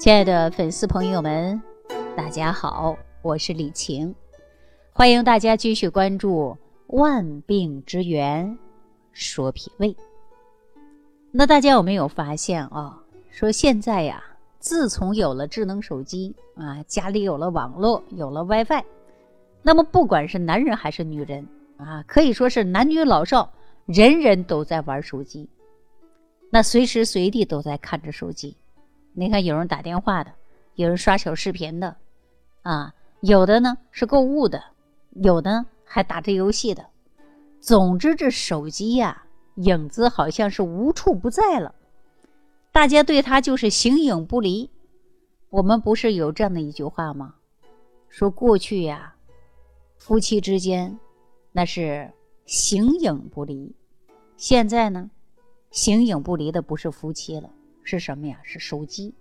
亲爱的粉丝朋友们，大家好，我是李晴，欢迎大家继续关注《万病之源说脾胃》。那大家有没有发现啊？说现在呀，自从有了智能手机啊，家里有了网络，有了 WiFi，那么不管是男人还是女人啊，可以说是男女老少，人人都在玩手机，那随时随地都在看着手机。你看，有人打电话的，有人刷小视频的，啊，有的呢是购物的，有的还打着游戏的。总之，这手机呀，影子好像是无处不在了，大家对它就是形影不离。我们不是有这样的一句话吗？说过去呀，夫妻之间那是形影不离，现在呢，形影不离的不是夫妻了。是什么呀？是手机。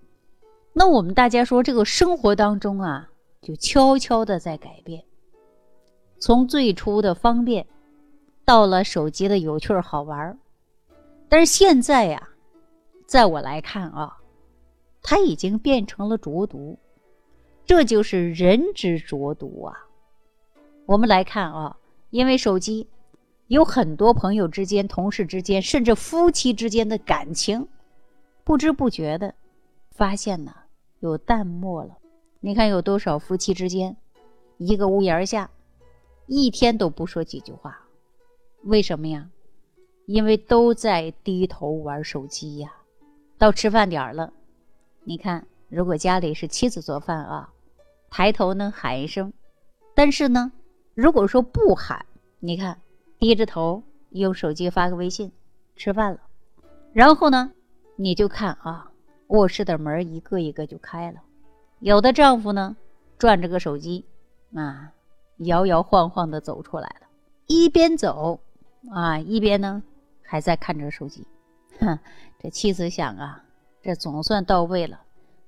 那我们大家说，这个生活当中啊，就悄悄的在改变。从最初的方便，到了手机的有趣好玩儿但是现在呀，在我来看啊，它已经变成了浊毒。这就是人之浊毒啊。我们来看啊，因为手机，有很多朋友之间、同事之间，甚至夫妻之间的感情。不知不觉的，发现呢有淡漠了。你看有多少夫妻之间，一个屋檐下，一天都不说几句话，为什么呀？因为都在低头玩手机呀。到吃饭点了，你看如果家里是妻子做饭啊，抬头呢喊一声，但是呢，如果说不喊，你看低着头用手机发个微信，吃饭了，然后呢？你就看啊，卧室的门一个一个就开了，有的丈夫呢转着个手机，啊，摇摇晃晃的走出来了，一边走啊一边呢还在看着手机，哼，这妻子想啊，这总算到位了，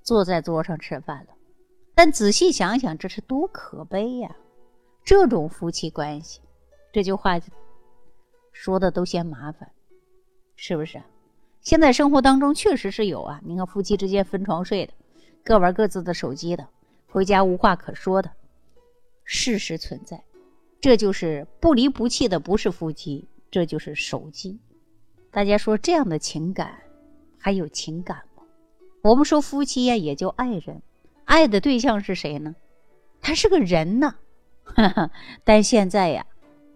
坐在桌上吃饭了。但仔细想想，这是多可悲呀！这种夫妻关系，这句话说的都嫌麻烦，是不是？现在生活当中确实是有啊，你看夫妻之间分床睡的，各玩各自的手机的，回家无话可说的，事实存在。这就是不离不弃的，不是夫妻，这就是手机。大家说这样的情感还有情感吗？我们说夫妻呀，也就爱人，爱的对象是谁呢？他是个人呐。但现在呀，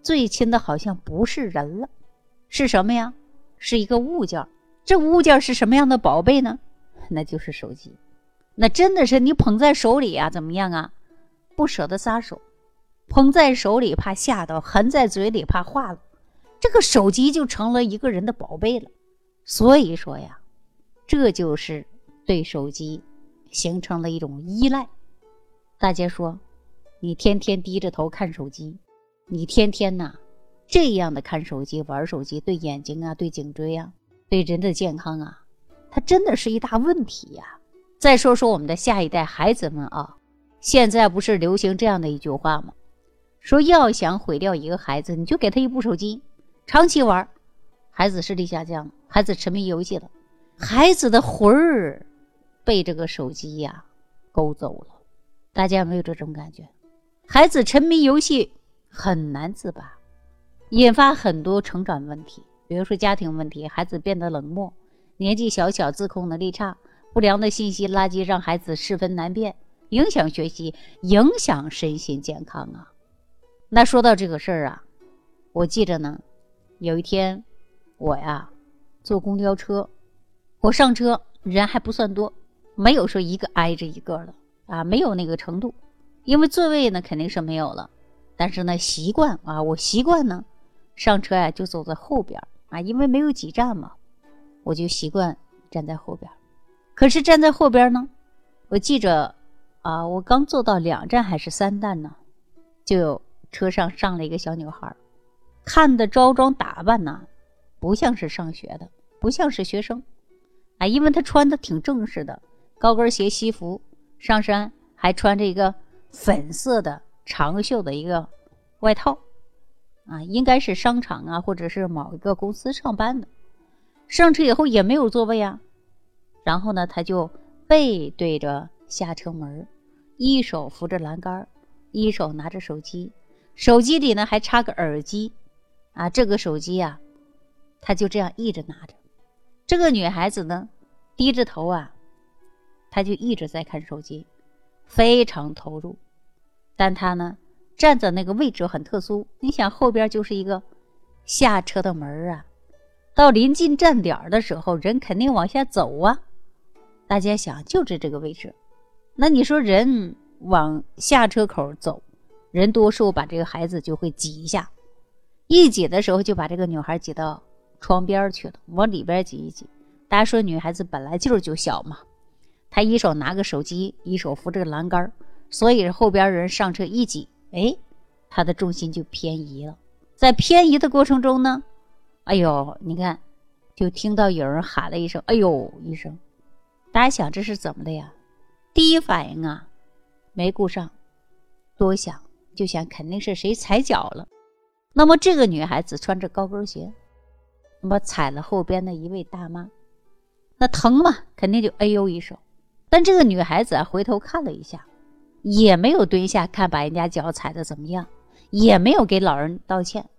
最亲的好像不是人了，是什么呀？是一个物件。这物件是什么样的宝贝呢？那就是手机。那真的是你捧在手里啊，怎么样啊？不舍得撒手，捧在手里怕吓到，含在嘴里怕化了。这个手机就成了一个人的宝贝了。所以说呀，这就是对手机形成了一种依赖。大家说，你天天低着头看手机，你天天呐这样的看手机、玩手机，对眼睛啊，对颈椎啊。对人的健康啊，它真的是一大问题呀。再说说我们的下一代孩子们啊，现在不是流行这样的一句话吗？说要想毁掉一个孩子，你就给他一部手机，长期玩，孩子视力下降，孩子沉迷游戏了，孩子的魂儿被这个手机呀勾走了。大家有没有这种感觉？孩子沉迷游戏很难自拔，引发很多成长问题。比如说家庭问题，孩子变得冷漠，年纪小小自控能力差，不良的信息垃圾让孩子识分难辨，影响学习，影响身心健康啊。那说到这个事儿啊，我记着呢，有一天我呀坐公交车，我上车人还不算多，没有说一个挨着一个的啊，没有那个程度，因为座位呢肯定是没有了，但是呢习惯啊，我习惯呢上车呀就走在后边。啊，因为没有几站嘛，我就习惯站在后边。可是站在后边呢，我记着啊，我刚坐到两站还是三站呢，就有车上上了一个小女孩，看的着装打扮呢，不像是上学的，不像是学生。啊，因为她穿的挺正式的，高跟鞋、西服，上身还穿着一个粉色的长袖的一个外套。啊，应该是商场啊，或者是某一个公司上班的。上车以后也没有座位啊，然后呢，他就背对着下车门，一手扶着栏杆，一手拿着手机，手机里呢还插个耳机，啊，这个手机呀，他就这样一直拿着。这个女孩子呢，低着头啊，她就一直在看手机，非常投入。但她呢，站在那个位置很特殊，你想后边就是一个下车的门啊。到临近站点的时候，人肯定往下走啊。大家想，就是这个位置。那你说人往下车口走，人多数把这个孩子就会挤一下，一挤的时候就把这个女孩挤到窗边去了，往里边挤一挤。大家说女孩子本来就是就小嘛，她一手拿个手机，一手扶着栏杆，所以后边人上车一挤，哎，她的重心就偏移了。在偏移的过程中呢。哎呦，你看，就听到有人喊了一声“哎呦”一声，大家想这是怎么的呀？第一反应啊，没顾上多想，就想肯定是谁踩脚了。那么这个女孩子穿着高跟鞋，那么踩了后边的一位大妈，那疼嘛，肯定就“哎呦”一声。但这个女孩子啊，回头看了一下，也没有蹲下看把人家脚踩的怎么样，也没有给老人道歉。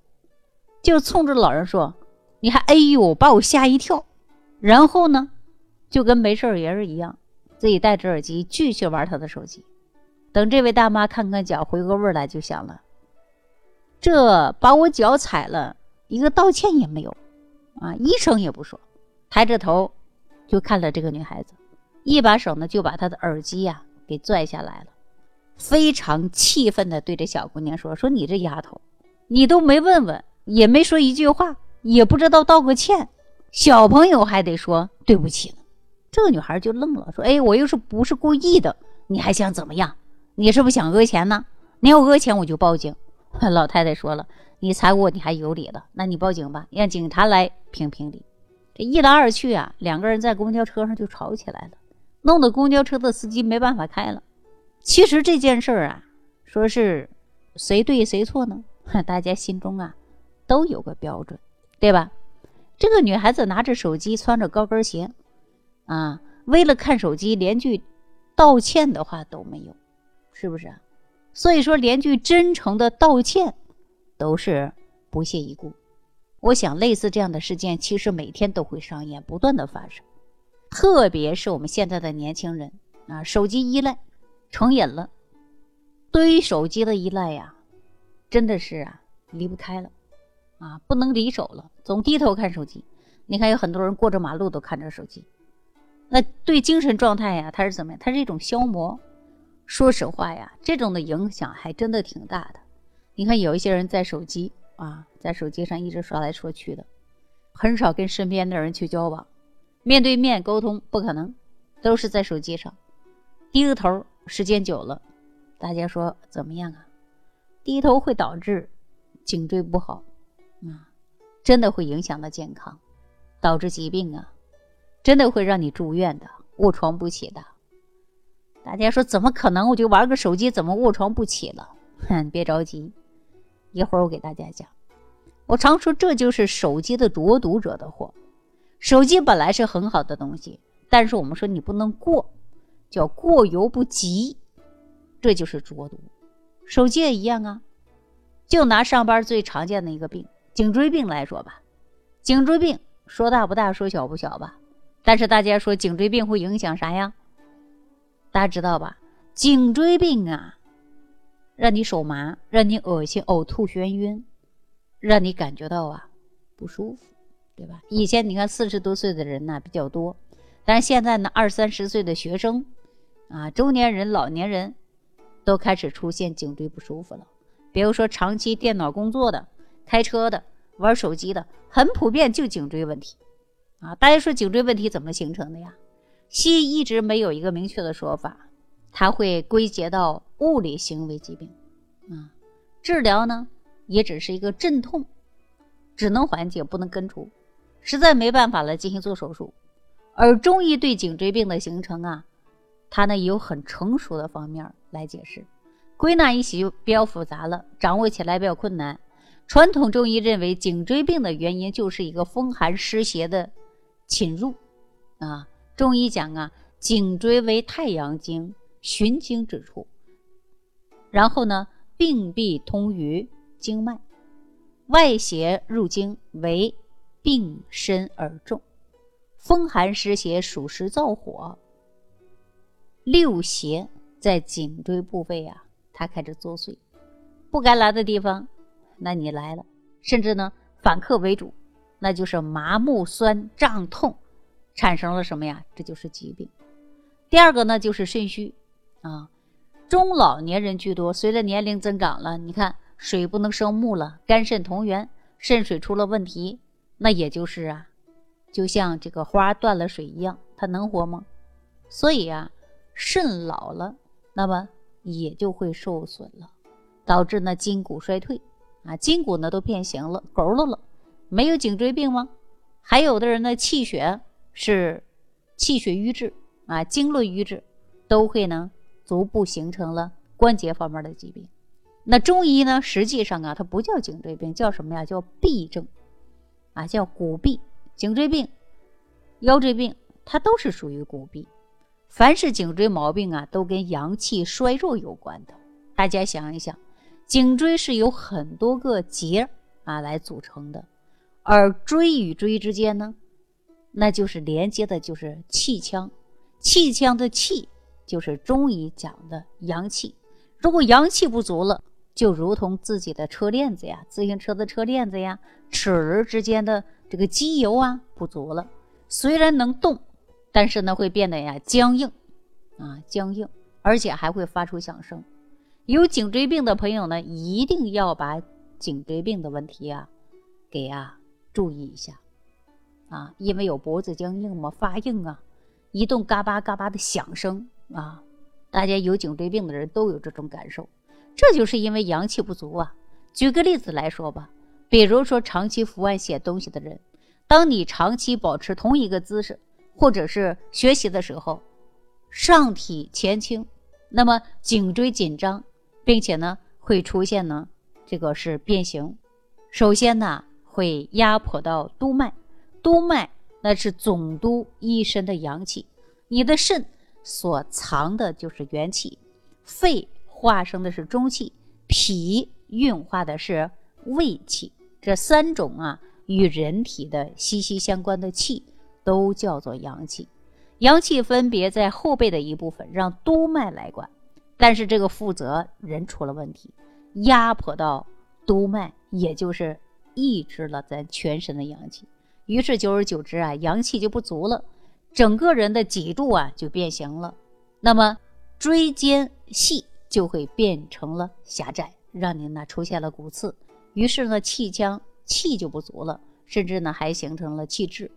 就冲着老人说：“你还哎呦，把我吓一跳。”然后呢，就跟没事人一样，自己戴着耳机继续玩他的手机。等这位大妈看看脚，回过味来，就想了：这把我脚踩了，一个道歉也没有，啊，一声也不说，抬着头就看了这个女孩子，一把手呢就把她的耳机呀给拽下来了，非常气愤的对着小姑娘说：“说你这丫头，你都没问问。”也没说一句话，也不知道道个歉。小朋友还得说对不起呢。这个女孩就愣了，说：“哎，我又是不是故意的？你还想怎么样？你是不是想讹钱呢？你要讹钱，我就报警。”老太太说了：“你踩我，你还有理了？那你报警吧，让警察来评评理。”这一来二去啊，两个人在公交车上就吵起来了，弄得公交车的司机没办法开了。其实这件事儿啊，说是谁对谁错呢？大家心中啊。都有个标准，对吧？这个女孩子拿着手机，穿着高跟鞋，啊，为了看手机，连句道歉的话都没有，是不是？所以说，连句真诚的道歉都是不屑一顾。我想，类似这样的事件，其实每天都会上演，不断的发生。特别是我们现在的年轻人啊，手机依赖成瘾了，对于手机的依赖呀，真的是啊，离不开了。啊，不能离手了，总低头看手机。你看，有很多人过着马路都看着手机，那对精神状态呀，它是怎么样？它是一种消磨。说实话呀，这种的影响还真的挺大的。你看，有一些人在手机啊，在手机上一直刷来刷去的，很少跟身边的人去交往，面对面沟通不可能，都是在手机上低个头，时间久了，大家说怎么样啊？低头会导致颈椎不好。啊，真的会影响到健康，导致疾病啊，真的会让你住院的，卧床不起的。大家说怎么可能？我就玩个手机，怎么卧床不起了？哼，别着急，一会儿我给大家讲。我常说这就是手机的浊毒惹的祸。手机本来是很好的东西，但是我们说你不能过，叫过犹不及，这就是浊毒。手机也一样啊，就拿上班最常见的一个病。颈椎病来说吧，颈椎病说大不大，说小不小吧。但是大家说颈椎病会影响啥呀？大家知道吧？颈椎病啊，让你手麻，让你恶心、呕吐、眩晕，让你感觉到啊不舒服，对吧？以前你看四十多岁的人呢比较多，但是现在呢二三十岁的学生啊、中年人、老年人都开始出现颈椎不舒服了。比如说长期电脑工作的。开车的、玩手机的，很普遍，就颈椎问题，啊，大家说颈椎问题怎么形成的呀？西医一直没有一个明确的说法，它会归结到物理行为疾病，啊，治疗呢也只是一个镇痛，只能缓解不能根除，实在没办法了进行做手术。而中医对颈椎病的形成啊，它呢也有很成熟的方面来解释，归纳一起就比较复杂了，掌握起来比较困难。传统中医认为，颈椎病的原因就是一个风寒湿邪的侵入，啊，中医讲啊，颈椎为太阳经循经之处，然后呢，病必通于经脉，外邪入经为病深而重，风寒湿邪属实燥火，六邪在颈椎部位啊，它开始作祟，不该来的地方，那你来了，甚至呢反客为主，那就是麻木、酸胀、痛。产生了什么呀？这就是疾病。第二个呢，就是肾虚啊，中老年人居多。随着年龄增长了，你看水不能生木了，肝肾同源，肾水出了问题，那也就是啊，就像这个花断了水一样，它能活吗？所以啊，肾老了，那么也就会受损了，导致呢筋骨衰退啊，筋骨呢都变形了，佝偻了。没有颈椎病吗？还有的人呢，气血。是气血瘀滞啊，经络瘀滞，都会呢逐步形成了关节方面的疾病。那中医呢，实际上啊，它不叫颈椎病，叫什么呀？叫痹症啊，叫骨痹。颈椎病、腰椎病，它都是属于骨痹。凡是颈椎毛病啊，都跟阳气衰弱有关的。大家想一想，颈椎是由很多个节啊来组成的，而椎与椎之间呢？那就是连接的，就是气腔，气腔的气就是中医讲的阳气。如果阳气不足了，就如同自己的车链子呀，自行车的车链子呀，齿轮之间的这个机油啊不足了，虽然能动，但是呢会变得呀僵硬，啊僵硬，而且还会发出响声。有颈椎病的朋友呢，一定要把颈椎病的问题啊给啊注意一下。啊，因为有脖子僵硬嘛，发硬啊，一动嘎巴嘎巴的响声啊，大家有颈椎病的人都有这种感受，这就是因为阳气不足啊。举个例子来说吧，比如说长期伏案写东西的人，当你长期保持同一个姿势，或者是学习的时候，上体前倾，那么颈椎紧张，并且呢会出现呢这个是变形，首先呢会压迫到督脉。督脉那是总督一身的阳气，你的肾所藏的就是元气，肺化生的是中气，脾运化的是胃气，这三种啊与人体的息息相关的气都叫做阳气。阳气分别在后背的一部分，让督脉来管，但是这个负责人出了问题，压迫到督脉，也就是抑制了咱全身的阳气。于是久而久之啊，阳气就不足了，整个人的脊柱啊就变形了，那么椎间隙就会变成了狭窄，让您呢出现了骨刺。于是呢，气腔气就不足了，甚至呢还形成了气滞。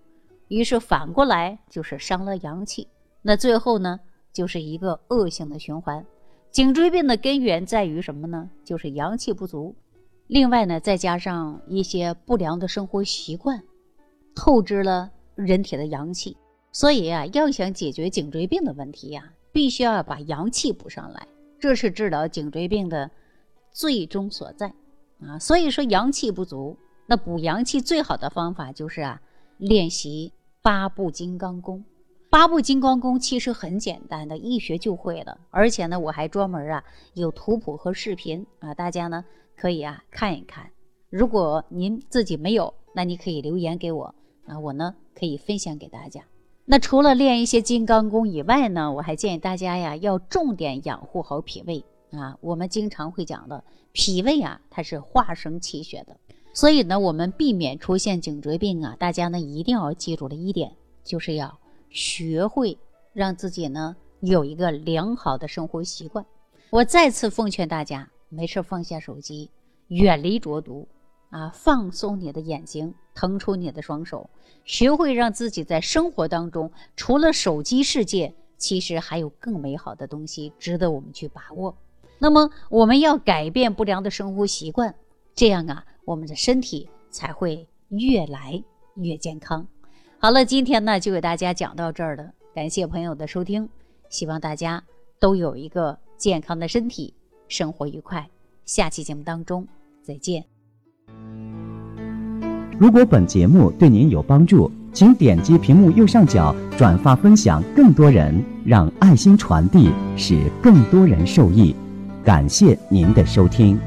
于是反过来就是伤了阳气。那最后呢，就是一个恶性的循环。颈椎病的根源在于什么呢？就是阳气不足。另外呢，再加上一些不良的生活习惯。透支了人体的阳气，所以啊，要想解决颈椎病的问题呀，必须要把阳气补上来，这是治疗颈椎病的最终所在啊。所以说，阳气不足，那补阳气最好的方法就是啊，练习八步金刚功。八步金刚功其实很简单的，一学就会了。而且呢，我还专门啊有图谱和视频啊，大家呢可以啊看一看。如果您自己没有，那你可以留言给我。啊，我呢可以分享给大家。那除了练一些金刚功以外呢，我还建议大家呀，要重点养护好脾胃啊。我们经常会讲的，脾胃啊，它是化生气血的。所以呢，我们避免出现颈椎病啊，大家呢一定要记住了一点，就是要学会让自己呢有一个良好的生活习惯。我再次奉劝大家，没事放下手机，远离浊毒。啊，放松你的眼睛，腾出你的双手，学会让自己在生活当中，除了手机世界，其实还有更美好的东西值得我们去把握。那么，我们要改变不良的生活习惯，这样啊，我们的身体才会越来越健康。好了，今天呢就给大家讲到这儿了，感谢朋友的收听，希望大家都有一个健康的身体，生活愉快。下期节目当中再见。如果本节目对您有帮助，请点击屏幕右上角转发分享，更多人让爱心传递，使更多人受益。感谢您的收听。